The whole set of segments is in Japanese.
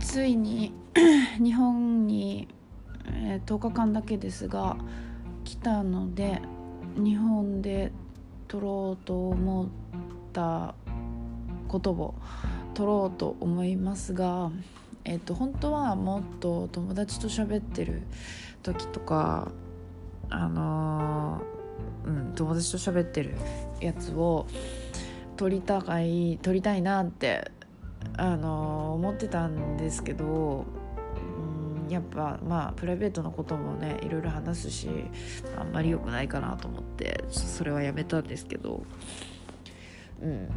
ついに 日本に、えー、10日間だけですが来たので日本で撮ろうと思ったことを撮ろうと思いますが、えーと、本当はもっと友達と喋ってる時とかあのー、うん友達と喋ってるやつを撮りたい撮りたいなってあの思ってたんですけどうんやっぱまあプライベートのこともねいろいろ話すしあんまり良くないかなと思ってそれはやめたんですけど。うん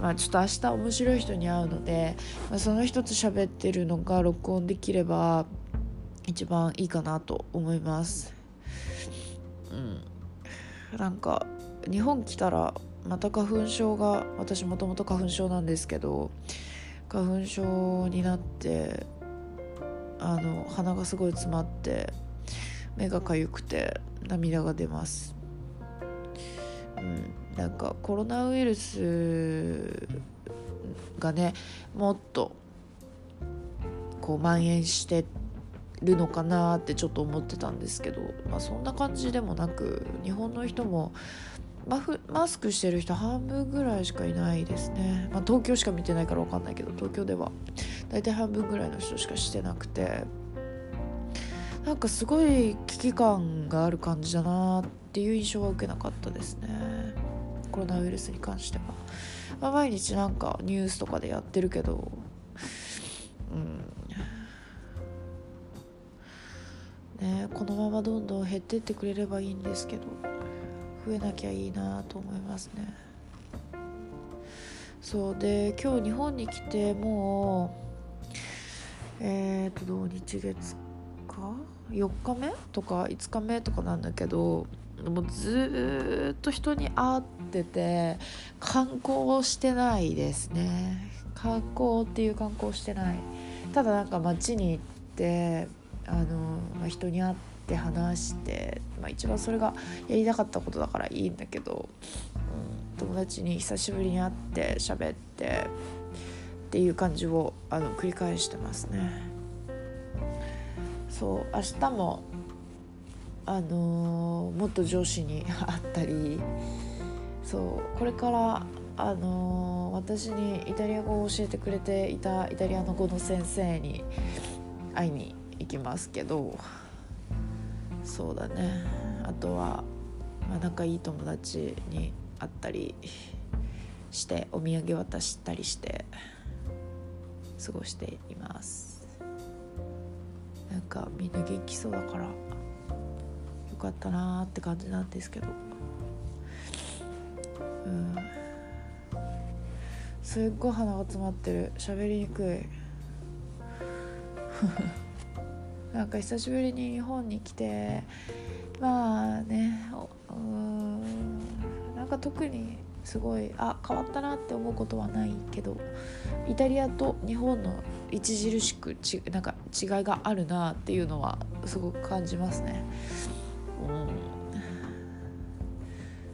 まあ、ちょっと明日面白い人に会うので、まあ、その人と喋ってるのが録音できれば一番いいかなと思います。うん、なんか日本来たらまた花粉症が私もともと花粉症なんですけど花粉症になってあの鼻がすごい詰まって目がかゆくて涙が出ます、うん、なんかコロナウイルスがねもっとこう蔓延してるのかなってちょっと思ってたんですけど、まあ、そんな感じでもなく日本の人もマフマスクしてる人半分ぐらいしかいないですね、まあ、東京しか見てないから分かんないけど東京では。大体半分ぐらいの人しかしてなくて。なんかすごい危機感がある感じだなっていう印象は受けなかったですね。コロナウイルスに関しては、まあ、毎日なんかニュースとかでやってるけどうん。ねこのままどんどん減ってってくれればいいんですけど。増えなきゃいいなと思いますね。そう。で今日日本に来てもうえっ、ー、と土日月か？4日目とか5日目とかなんだけどもうずっと人に会ってて観光してないですね。観光っていう観光してない。ただなんか街に行ってあの、まあ、人に会ってって話して、まあ、一番それがやりたかったことだからいいんだけど、うん、友達に久しぶりに会って喋ってっていう感じをあの繰り返してますね。そう明日もあのー、もっと上司に 会ったりそうこれからあのー、私にイタリア語を教えてくれていたイタリアの語の先生に会いに行きますけどそうだね。あとは、まあ、仲いい友達に会ったりしてお土産渡したりして過ごしています。なんかみんな元気そうだからよかったなーって感じなんですけど。うん。すっごい鼻が詰まってる。喋りにくい。なんか久しぶりに日本に来てまあねうんなんか特にすごいあ変わったなって思うことはないけどイタリアと日本の著しくちなんか違いがあるなっていうのはすごく感じますね。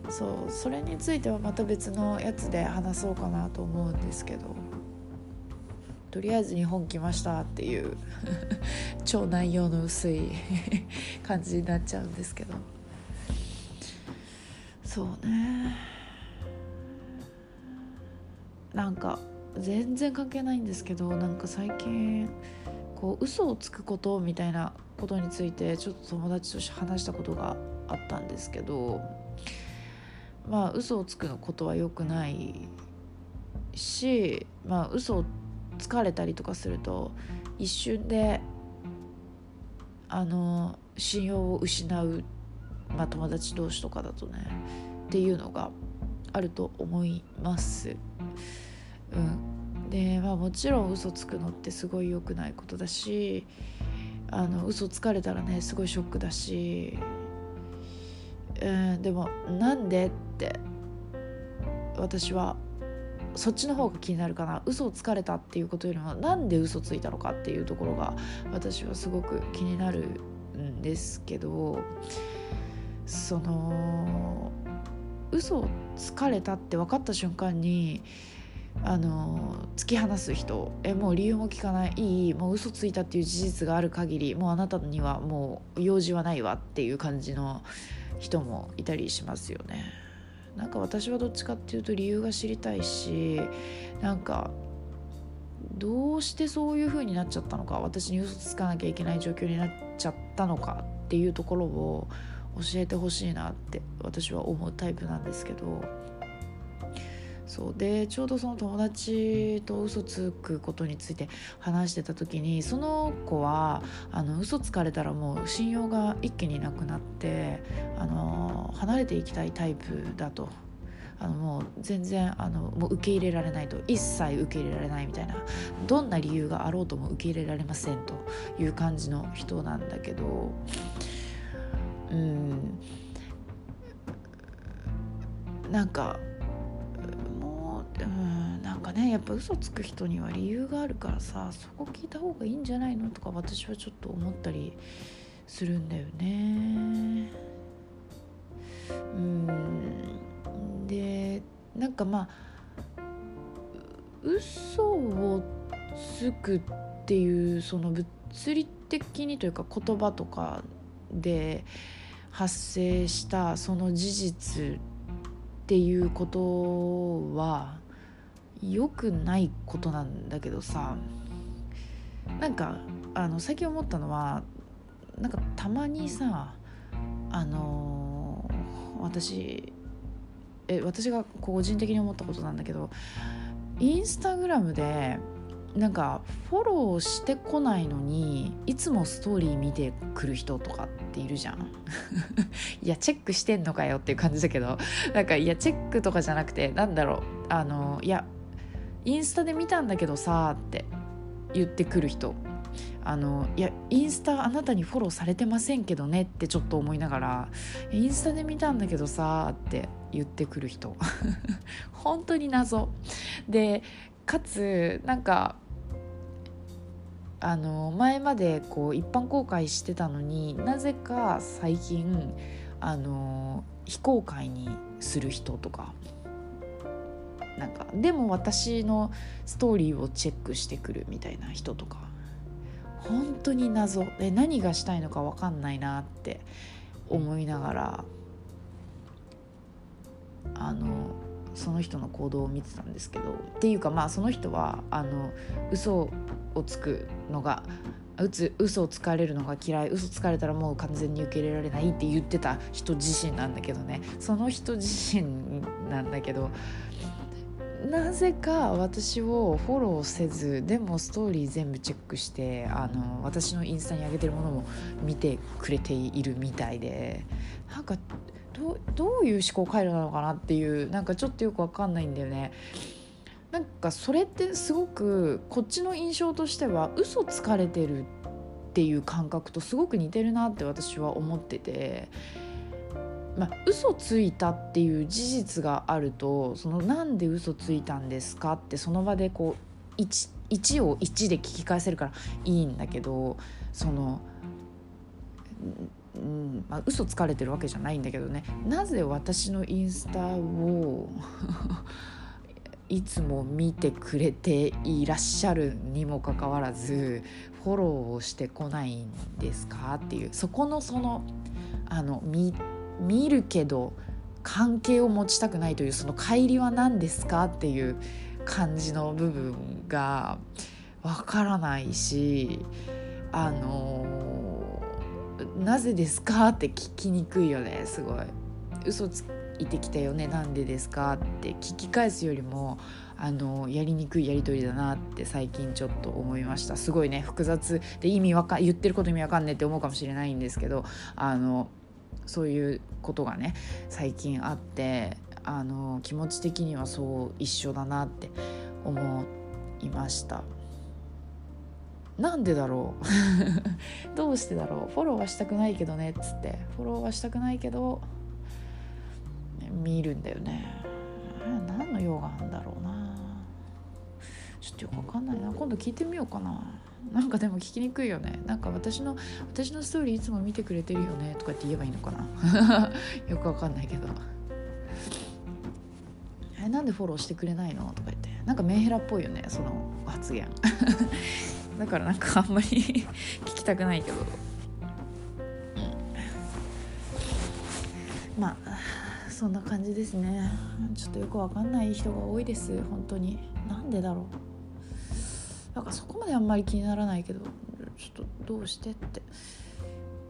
うん、そうそれについてはまた別のやつで話そうかなと思うんですけど。とりあえず日本来ましたっていう 超内容の薄い 感じになっちゃうんですけど。そうね。なんか全然関係ないんですけどなんか最近こう嘘をつくことみたいなことについてちょっと友達として話したことがあったんですけどまあ嘘をつくことは良くないしまあ嘘を疲れたりとかすると一瞬であの信用を失う、まあ、友達同士とかだとねっていうのがあると思います。うん、でまあもちろん嘘つくのってすごい良くないことだしあの嘘つかれたらねすごいショックだし、うん、でもなんでって私はそっちの方が気になるかな。嘘をつかれたっていうことよりもなんで嘘ついたのかっていうところが私はすごく気になるんですけどその嘘をつかれたって分かった瞬間にあの突き放す人えもう理由も聞かないいいもう嘘ついたっていう事実がある限りもうあなたにはもう用事はないわっていう感じの人もいたりしますよね。なんか私はどっちかっていうと理由が知りたいしなんかどうしてそういう風になっちゃったのか私に嘘つかなきゃいけない状況になっちゃったのかっていうところを教えてほしいなって私は思うタイプなんですけど。そうでちょうどその友達と嘘つくことについて話してた時にその子はあの嘘つかれたらもう信用が一気になくなってあの離れていきたいタイプだと。あのもう全然あのもう受け入れられないと。一切受け入れられないみたいな。どんな理由があろうとも受け入れられませんという感じの人なんだけど。うん。なんかなんかねやっぱ嘘つく人には理由があるからさそこ聞いた方がいいんじゃないの？とか私はちょっと思ったりするんだよね。うんでなんかまあ嘘をつくっていうその物理的にというか言葉とかで発生したその事実っていうことは良くないことなんだけどさなんかあの最近思ったのはなんかたまにさあのー、私え私が個人的に思ったことなんだけどインスタグラムでなんかフォローしてこないのにいつもストーリー見てくる人とかっているじゃん。いやチェックしてんのかよっていう感じだけどなんかいやチェックとかじゃなくてなんだろうあのいやインスタで見たんだけどさって言ってくる人。あのいやインスタあなたにフォローされてませんけどねってちょっと思いながらインスタで見たんだけどさって言ってくる人。本当に謎。でかつなんかあの前までこう一般公開してたのになぜか最近あの非公開にする人とか。なんかでも私のストーリーをチェックしてくるみたいな人とか本当に謎。で何がしたいのか分かんないなって思いながらあのその人の行動を見てたんですけど。っていうかまあその人はあの嘘をつくのがうつ嘘をつかれるのが嫌い嘘つかれたらもう完全に受け入れられないって言ってた人自身なんだけどね。その人自身なんだけどなぜか私をフォローせずでもストーリー全部チェックしてあの私のインスタに上げてるものも見てくれているみたいでなんかどどういう思考回路なのかなっていうなんかちょっとよく分かんないんだよね。なんかそれってすごくこっちの印象としては嘘つかれてるっていう感覚とすごく似てるなって私は思ってて。まあ、嘘ついたっていう事実があるとそのなんで嘘ついたんですかってその場でこう 1, 1を1で聞き返せるからいいんだけどその、うんまあ、嘘つかれてるわけじゃないんだけどね。なぜ私のインスタを いつも見てくれていらっしゃるにもかかわらずフォローをしてこないんですかっていうそこのそのあの見見るけど関係を持ちたくないというその乖離は何ですかっていう感じの部分がわからないしあのなぜですかって聞きにくいよね。すごい。嘘ついてきたよね。なんでですかって聞き返すよりもあのやりにくいやり取りだなって最近ちょっと思いました。すごいね複雑で意味わか言ってること意味わかんねえって思うかもしれないんですけどあのそういうことがね最近あってあの気持ち的にはそう一緒だなって思いました。なんでだろう？どうしてだろう？フォローはしたくないけどねっつって。フォローはしたくないけど見るんだよね。何の用があるんだろうな。ちょっとよくわかんないな。今度聞いてみようかな。なんかでも聞きにくいよね。なんか私の私のストーリーいつも見てくれてるよね。とかって言えばいいのかな。よくわかんないけど。えなんでフォローしてくれないの?」とか言って。なんかメンヘラっぽいよね。その発言。だからなんかあんまり 聞きたくないけど、うん、まあそんな感じですね。ちょっとよくわかんない人が多いです。本当に。なんでだろう。なんかそこまであんまり気にならないけどちょっとどうしてって。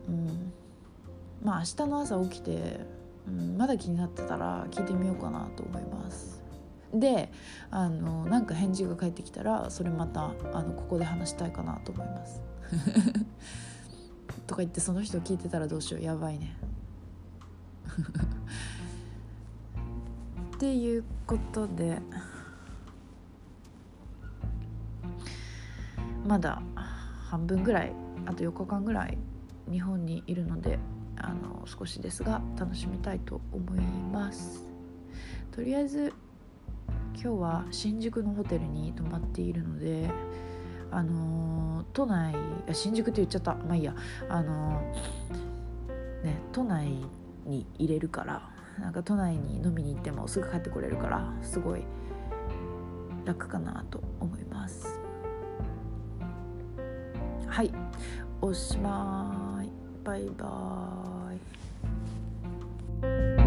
うん。まあ明日の朝起きて、うん、まだ気になってたら聞いてみようかなと思います。であのなんか返事が返ってきたらそれまたあのここで話したいかなと思います。とか言ってその人聞いてたらどうしよう。やばいね。っていうことでまだ半分ぐらいあと4日間ぐらい日本にいるのであの少しですが楽しみたいと思います。とりあえず今日は新宿のホテルに泊まっているのであの都内新宿って言っちゃった。まあいいや。あのね都内に入れるからなんか都内に飲みに行ってもすぐ帰ってこれるからすごい楽かなと思います。はい。おしまい。バイバーイ。